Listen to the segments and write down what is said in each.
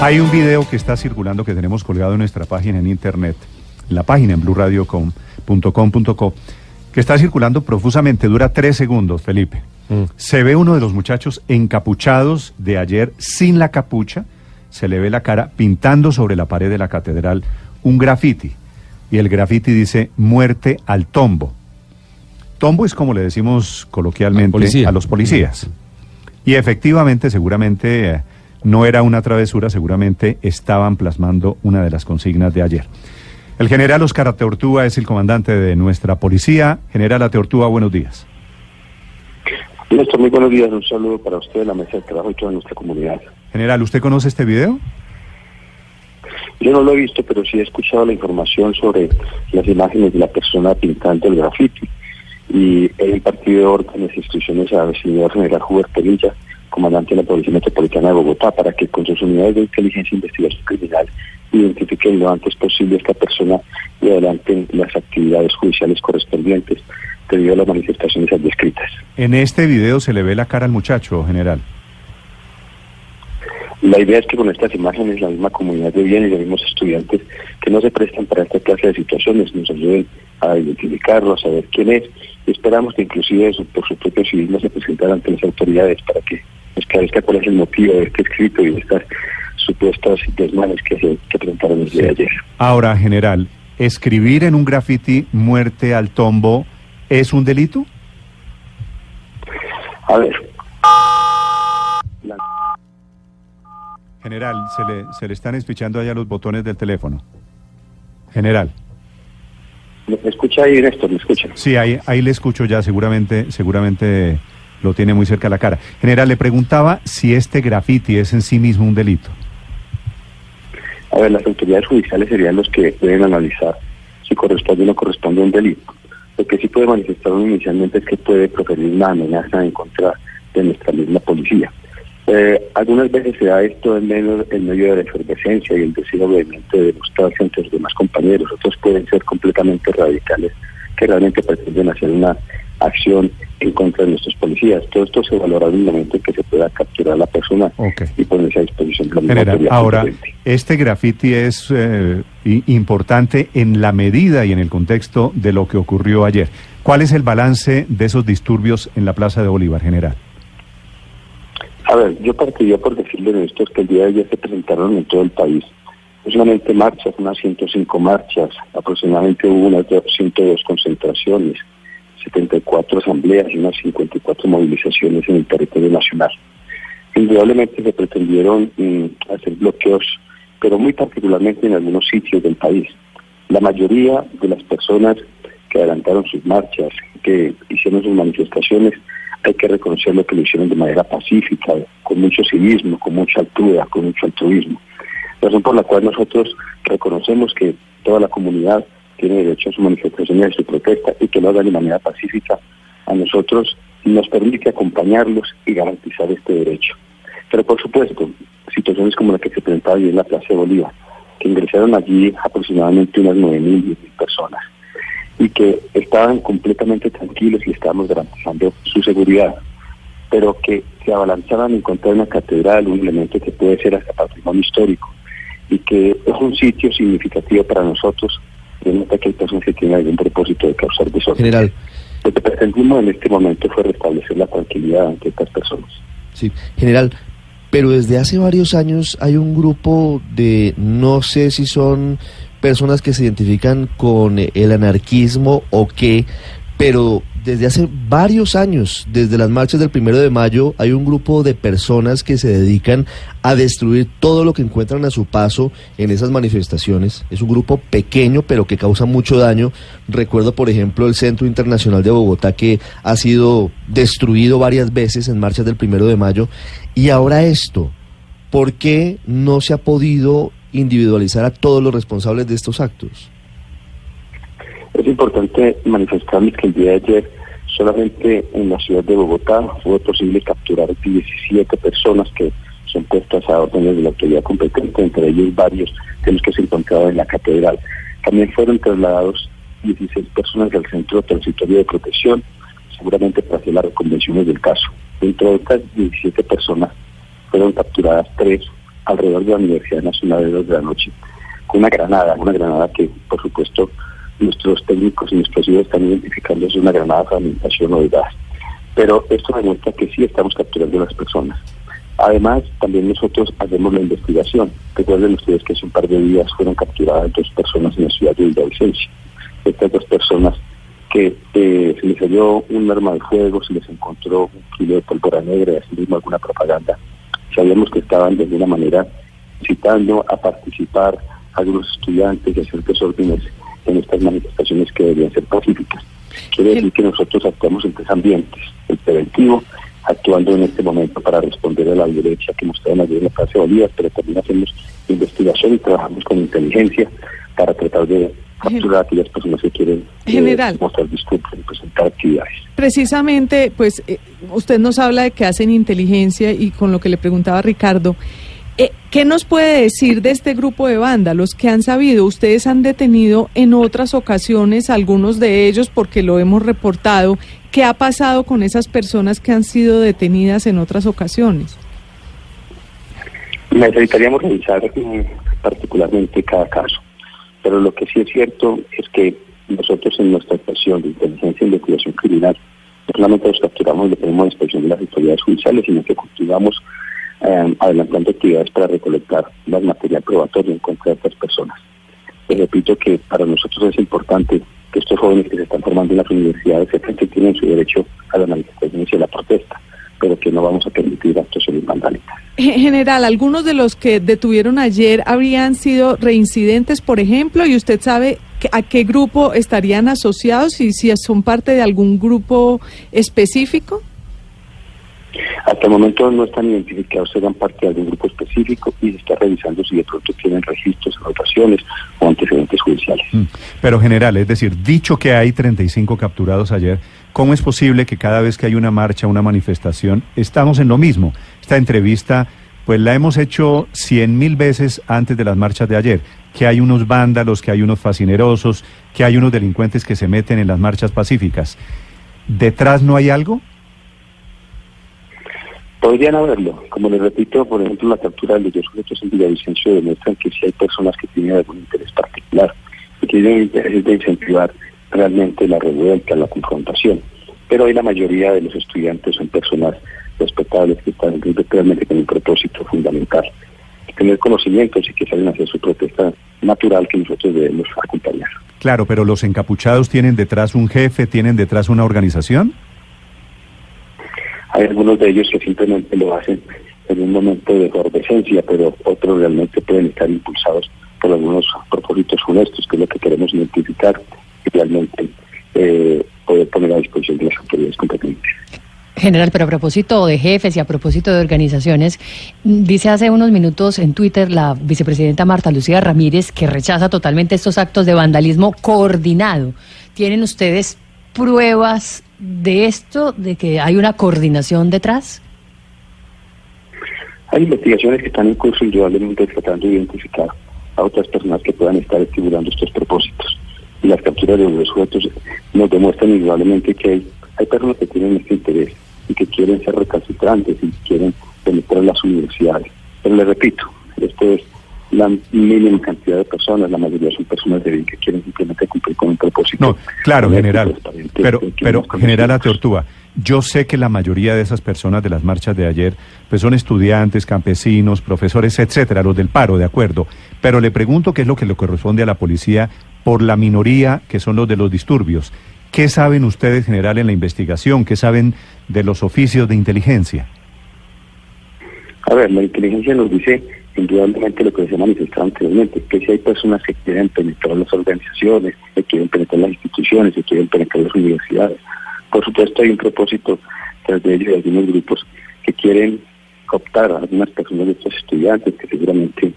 Hay un video que está circulando que tenemos colgado en nuestra página en internet, en la página en blueradio.com.co, que está circulando profusamente, dura tres segundos, Felipe. Se ve uno de los muchachos encapuchados de ayer sin la capucha, se le ve la cara pintando sobre la pared de la catedral un grafiti. Y el grafiti dice muerte al tombo. Tombo es como le decimos coloquialmente a los policías. Y efectivamente, seguramente eh, no era una travesura, seguramente estaban plasmando una de las consignas de ayer. El general Oscar Ateortúa es el comandante de nuestra policía. General Ateortúa, buenos días. Néstor, muy buenos días. Un saludo para usted, la mesa de trabajo y toda nuestra comunidad. General, ¿usted conoce este video? Yo no lo he visto, pero sí he escuchado la información sobre las imágenes de la persona pintando el grafiti. Y he impartido órdenes e instrucciones al señor general Hubert Pelilla, comandante de la Policía Metropolitana de Bogotá, para que con sus unidades de inteligencia e investigación criminal identifiquen lo antes posible a esta persona y adelanten las actividades judiciales correspondientes debido a las manifestaciones descritas. En este video se le ve la cara al muchacho, general. La idea es que con estas imágenes la misma comunidad de bien y los mismos estudiantes que no se prestan para esta clase de situaciones nos ayuden a identificarlo, a saber quién es y esperamos que inclusive por su propio civismo se presentara ante las autoridades para que esclarezca cuál es el motivo de este escrito y de estas supuestas desmanes que se que presentaron el día de ayer. Ahora, general, ¿escribir en un grafiti muerte al tombo es un delito? A ver, la- General, se le, se le están espichando allá los botones del teléfono. General. ¿me escucha ahí Néstor? ¿Me escucha? Sí, ahí, ahí le escucho ya, seguramente, seguramente lo tiene muy cerca la cara. General, le preguntaba si este grafiti es en sí mismo un delito. A ver, las autoridades judiciales serían los que pueden analizar si corresponde o no corresponde a un delito. Lo que sí puede manifestar inicialmente es que puede proferir una amenaza en contra de nuestra misma policía. Eh, algunas veces se da esto en medio, en medio de la efervescencia y el deseo de demostrarse ante los demás compañeros. Otros pueden ser completamente radicales que realmente pretenden hacer una acción en contra de nuestros policías. Todo esto se valora en el momento en que se pueda capturar a la persona y ponerse a disposición de la misma General, ahora, este grafiti es eh, importante en la medida y en el contexto de lo que ocurrió ayer. ¿Cuál es el balance de esos disturbios en la Plaza de Bolívar, general? A ver, yo partiría por decirle de estos que el día de ayer se presentaron en todo el país. No solamente marchas, unas 105 marchas, aproximadamente hubo unas 102 concentraciones, 74 asambleas y unas 54 movilizaciones en el territorio nacional. Indudablemente se pretendieron mm, hacer bloqueos, pero muy particularmente en algunos sitios del país. La mayoría de las personas que adelantaron sus marchas, que hicieron sus manifestaciones, hay que reconocerlo que lo hicieron de manera pacífica, con mucho civismo, con mucha altura, con mucho altruismo. Razón por la cual nosotros reconocemos que toda la comunidad tiene derecho a su manifestación y a su protesta y que lo haga de manera pacífica. A nosotros nos permite acompañarlos y garantizar este derecho. Pero por supuesto, situaciones como la que se presentaba allí en la Plaza de Bolívar, que ingresaron allí aproximadamente unas 9.000, 10.000 personas y que estaban completamente tranquilos y estábamos garantizando su seguridad, pero que se abalanzaban en contra de una catedral, un elemento que puede ser hasta patrimonio histórico, y que es un sitio significativo para nosotros, nota que hay personas que tienen algún propósito de causar desorden. General, Lo que pretendimos en este momento fue restablecer la tranquilidad ante estas personas. sí, general, pero desde hace varios años hay un grupo de, no sé si son personas que se identifican con el anarquismo o qué, pero desde hace varios años, desde las marchas del primero de mayo, hay un grupo de personas que se dedican a destruir todo lo que encuentran a su paso en esas manifestaciones. Es un grupo pequeño, pero que causa mucho daño. Recuerdo, por ejemplo, el Centro Internacional de Bogotá, que ha sido destruido varias veces en marchas del primero de mayo. Y ahora esto. ¿por qué no se ha podido individualizar a todos los responsables de estos actos? Es importante manifestarles que el día de ayer solamente en la ciudad de Bogotá fue posible capturar 17 personas que son puestas a órdenes de la autoridad competente, entre ellos varios de los que se encontraban en la catedral. También fueron trasladados 16 personas del Centro Transitorio de Protección, seguramente para hacer las reconvenciones del caso. Dentro de estas 17 personas fueron capturadas tres alrededor de la Universidad Nacional de dos de la noche, con una granada, una granada que por supuesto nuestros técnicos y nuestros hijos están identificando es una granada de fragmentación o de gas. Pero esto demuestra que sí estamos capturando a las personas. Además, también nosotros hacemos la investigación. Recuerden ustedes que hace un par de días fueron capturadas dos personas en la ciudad de Villavicencio. Estas dos personas que eh, se les salió un arma de fuego, se les encontró un kilo de pólvora negra y así mismo alguna propaganda. Sabíamos que estaban de alguna manera citando a participar a algunos estudiantes y hacer desórdenes en estas manifestaciones que deberían ser pacíficas. Quiere decir que nosotros actuamos en tres ambientes, el preventivo, actuando en este momento para responder a la violencia que mostraron ayer en la Plaza de Bolívar, pero también hacemos investigación y trabajamos con inteligencia para tratar de capturar a aquellas personas que quieren General. mostrar disculpas y presentar actividades. Precisamente, pues eh, usted nos habla de que hacen inteligencia y con lo que le preguntaba Ricardo, eh, ¿qué nos puede decir de este grupo de vándalos que han sabido? Ustedes han detenido en otras ocasiones algunos de ellos porque lo hemos reportado. ¿Qué ha pasado con esas personas que han sido detenidas en otras ocasiones? Necesitaríamos revisar mm, particularmente cada caso, pero lo que sí es cierto es que nosotros en nuestra actuación de inteligencia e investigación criminal no solamente los capturamos y le ponemos a inspección de las autoridades judiciales, sino que cultivamos eh, adelantando actividades para recolectar las material probatorio en contra de estas personas. Les repito que para nosotros es importante que estos jóvenes que se están formando en las universidades que tienen su derecho a la manifestación y a la protesta, pero que no vamos a permitir actuaciones vandálicas. General, algunos de los que detuvieron ayer habrían sido reincidentes, por ejemplo, y usted sabe a qué grupo estarían asociados y si son parte de algún grupo específico. Hasta el momento no están identificados, serán parte de algún grupo específico y se está revisando si de pronto tienen registros, anotaciones o antecedentes judiciales. Mm. Pero general, es decir, dicho que hay 35 capturados ayer, ¿cómo es posible que cada vez que hay una marcha, una manifestación, estamos en lo mismo? Esta entrevista, pues la hemos hecho cien mil veces antes de las marchas de ayer, que hay unos vándalos, que hay unos fascinerosos, que hay unos delincuentes que se meten en las marchas pacíficas. ¿Detrás no hay algo? Podrían haberlo. Como les repito, por ejemplo, la captura de los sujetos en Villavicencio demuestran que sí hay personas que tienen algún interés particular y que tienen interés de incentivar realmente la revuelta, la confrontación. Pero hoy la mayoría de los estudiantes son personas respetables que están realmente con un propósito fundamental. Tener conocimientos y que salen a hacer su protesta natural que nosotros debemos acompañar. Claro, pero los encapuchados tienen detrás un jefe, tienen detrás una organización. Hay algunos de ellos que simplemente lo hacen en un momento de efervescencia, pero otros realmente pueden estar impulsados por algunos propósitos honestos, que es lo que queremos identificar y realmente eh, poder poner a disposición de las autoridades competentes. General, pero a propósito de jefes y a propósito de organizaciones, dice hace unos minutos en Twitter la vicepresidenta Marta Lucía Ramírez que rechaza totalmente estos actos de vandalismo coordinado. ¿Tienen ustedes pruebas de esto, de que hay una coordinación detrás? Hay investigaciones que están en curso indudablemente tratando de identificar a otras personas que puedan estar estimulando estos propósitos. Y las capturas de los sujetos nos demuestran indudablemente que hay, hay personas que tienen este interés y que quieren ser recalcitrantes y quieren penetrar las universidades. Pero les repito, esto es la mínima cantidad de personas, la mayoría son personas de bien que quieren simplemente cumplir con No, claro, general. Pero, pero general. Ateortúa, yo sé que la mayoría de esas personas de las marchas de ayer, pues son estudiantes, campesinos, profesores, etcétera, los del paro, de acuerdo. Pero le pregunto qué es lo que le corresponde a la policía por la minoría que son los de los disturbios. ¿Qué saben ustedes, general, en la investigación? ¿Qué saben de los oficios de inteligencia? A ver, la inteligencia nos dice indudablemente lo que se ha manifestado anteriormente, que si hay personas que quieren penetrar las organizaciones, que quieren penetrar las instituciones, que quieren penetrar las universidades. Por supuesto hay un propósito tras de ello de algunos grupos que quieren cooptar a algunas personas de estos estudiantes que seguramente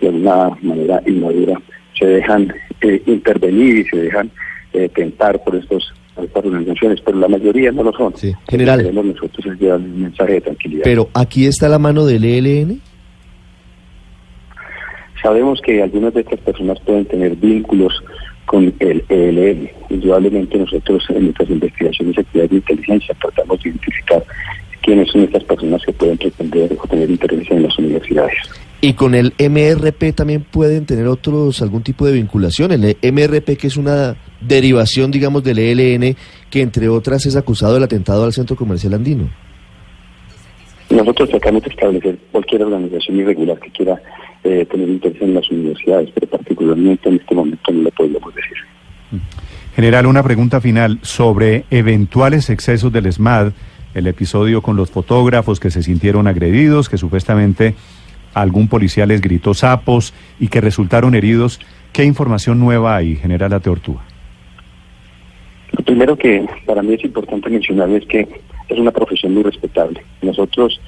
de alguna manera inmadura se dejan eh, intervenir y se dejan eh, tentar por estos estas organizaciones, pero la mayoría no lo son. Sí. General. Lo que queremos nosotros es llevar un mensaje de tranquilidad. Pero aquí está la mano del ELN. Sabemos que algunas de estas personas pueden tener vínculos con el ELN. Indudablemente nosotros en nuestras investigaciones y actividades de inteligencia tratamos de identificar quiénes son estas personas que pueden pretender o tener intervención en las universidades. Y con el MRP también pueden tener otros algún tipo de vinculación. El MRP que es una derivación, digamos, del ELN, que entre otras es acusado del atentado al centro comercial andino. Nosotros tratamos de establecer cualquier organización irregular que quiera eh, tener interés en las universidades, pero particularmente en este momento no lo podemos decir. General, una pregunta final sobre eventuales excesos del ESMAD, el episodio con los fotógrafos que se sintieron agredidos, que supuestamente algún policía les gritó sapos y que resultaron heridos. ¿Qué información nueva hay, General Ateortúa? Lo primero que para mí es importante mencionar es que es una profesión muy respetable. Nosotros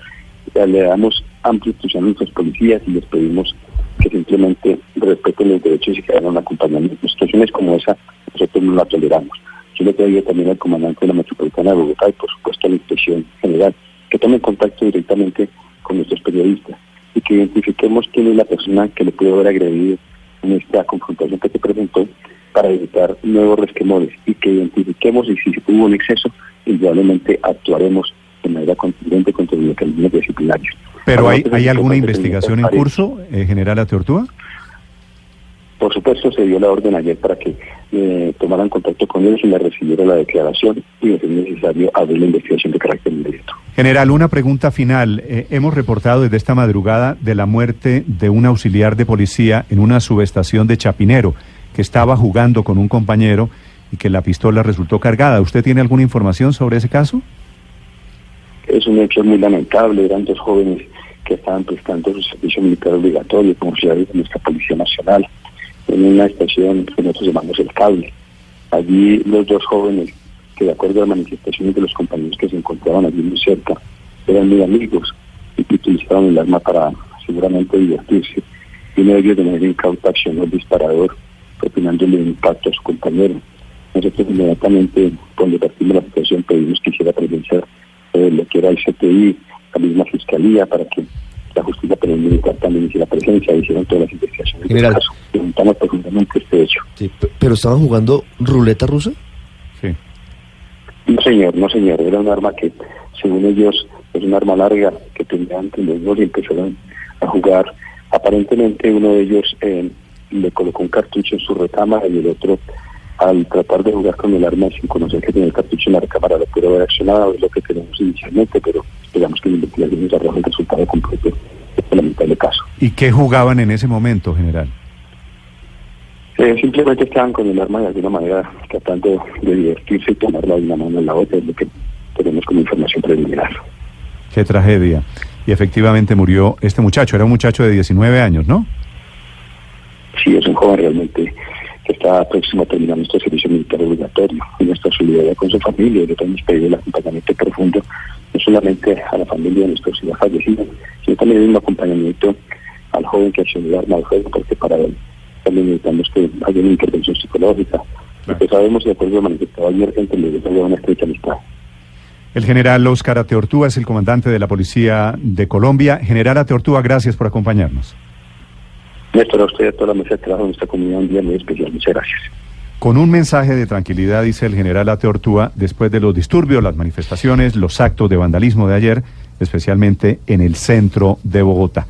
le damos amplia instrucción a nuestros policías y les pedimos que simplemente respeten los derechos y que hagan un acompañamiento. Situaciones como esa nosotros no la toleramos. Yo le pedí también al comandante de la Metropolitana de Bogotá y por supuesto a la Inspección General que tomen contacto directamente con nuestros periodistas y que identifiquemos quién es la persona que le pudo haber agredido en esta confrontación que se presentó para evitar nuevos resquemores que identifiquemos y si hubo un exceso, indudablemente actuaremos de manera contundente contra los mecanismos disciplinarios. ¿Pero hay, es alguna investigación en curso, eh, General Ateortúa? Por supuesto, se dio la orden ayer para que eh, tomaran contacto con ellos y le recibieran la declaración y ser necesario abrir la investigación de carácter inmediato. General, una pregunta final. Eh, hemos reportado desde esta madrugada de la muerte de un auxiliar de policía en una subestación de Chapinero, que estaba jugando con un compañero que la pistola resultó cargada. ¿Usted tiene alguna información sobre ese caso? Es un hecho muy lamentable, eran dos jóvenes que estaban prestando su servicio militar obligatorio como ciudadanos de nuestra Policía Nacional en una estación que nosotros llamamos El Cable. Allí los dos jóvenes, que de acuerdo a manifestaciones de los compañeros que se encontraban allí muy cerca, eran muy amigos y utilizaban el arma para seguramente divertirse. Y uno de ellos de manera incauta accionó el disparador, propinándole un impacto a su compañero. Nosotros inmediatamente, cuando partimos la situación, pedimos que hiciera presencia eh, lo que era el CTI, la misma fiscalía, para que la justicia penal militar también hiciera presencia, hicieron todas las investigaciones General. del caso. Preguntamos profundamente este hecho. Sí, pero estaban jugando ruleta rusa. Sí. No señor, no señor, era un arma que, según ellos, es un arma larga que tenían entre los dos y empezaron a jugar. Aparentemente uno de ellos eh, le colocó un cartucho en su recámara y el otro, al tratar de jugar con el arma sin conocer que tenía el cartucho en la recámara, lo pudo haber accionado, es lo que tenemos inicialmente, pero esperamos que la investigación nos arroje el resultado completo de este lamentable caso. ¿Y qué jugaban en ese momento, General? Eh, simplemente estaban con el arma de alguna manera tratando de divertirse y tomarla de una mano en la otra, es lo que tenemos como información preliminar. Qué tragedia. Y efectivamente murió este muchacho, era un muchacho de 19 años, ¿no? Sí, es un joven realmente que está próximo a terminar nuestro servicio militar obligatorio y nuestra solidaridad con su familia. Y le hemos pedido el acompañamiento profundo, no solamente a la familia de nuestros hijos fallecidos, sino también un acompañamiento al joven que accionó el arma de fuego, porque para él también necesitamos que haya una intervención psicológica. Porque sabemos, y de acuerdo lo manifestado ayer, que entre los dos una estrecha amistad. El general Óscar Ateortúa es el comandante de la Policía de Colombia. General Ateortúa, gracias por acompañarnos. Néstor, a usted y a toda la mesa de trabajo de nuestra comunidad un día muy especial. Muchas gracias. Con un mensaje de tranquilidad, dice el general Ateortúa, después de los disturbios, las manifestaciones, los actos de vandalismo de ayer, especialmente en el centro de Bogotá.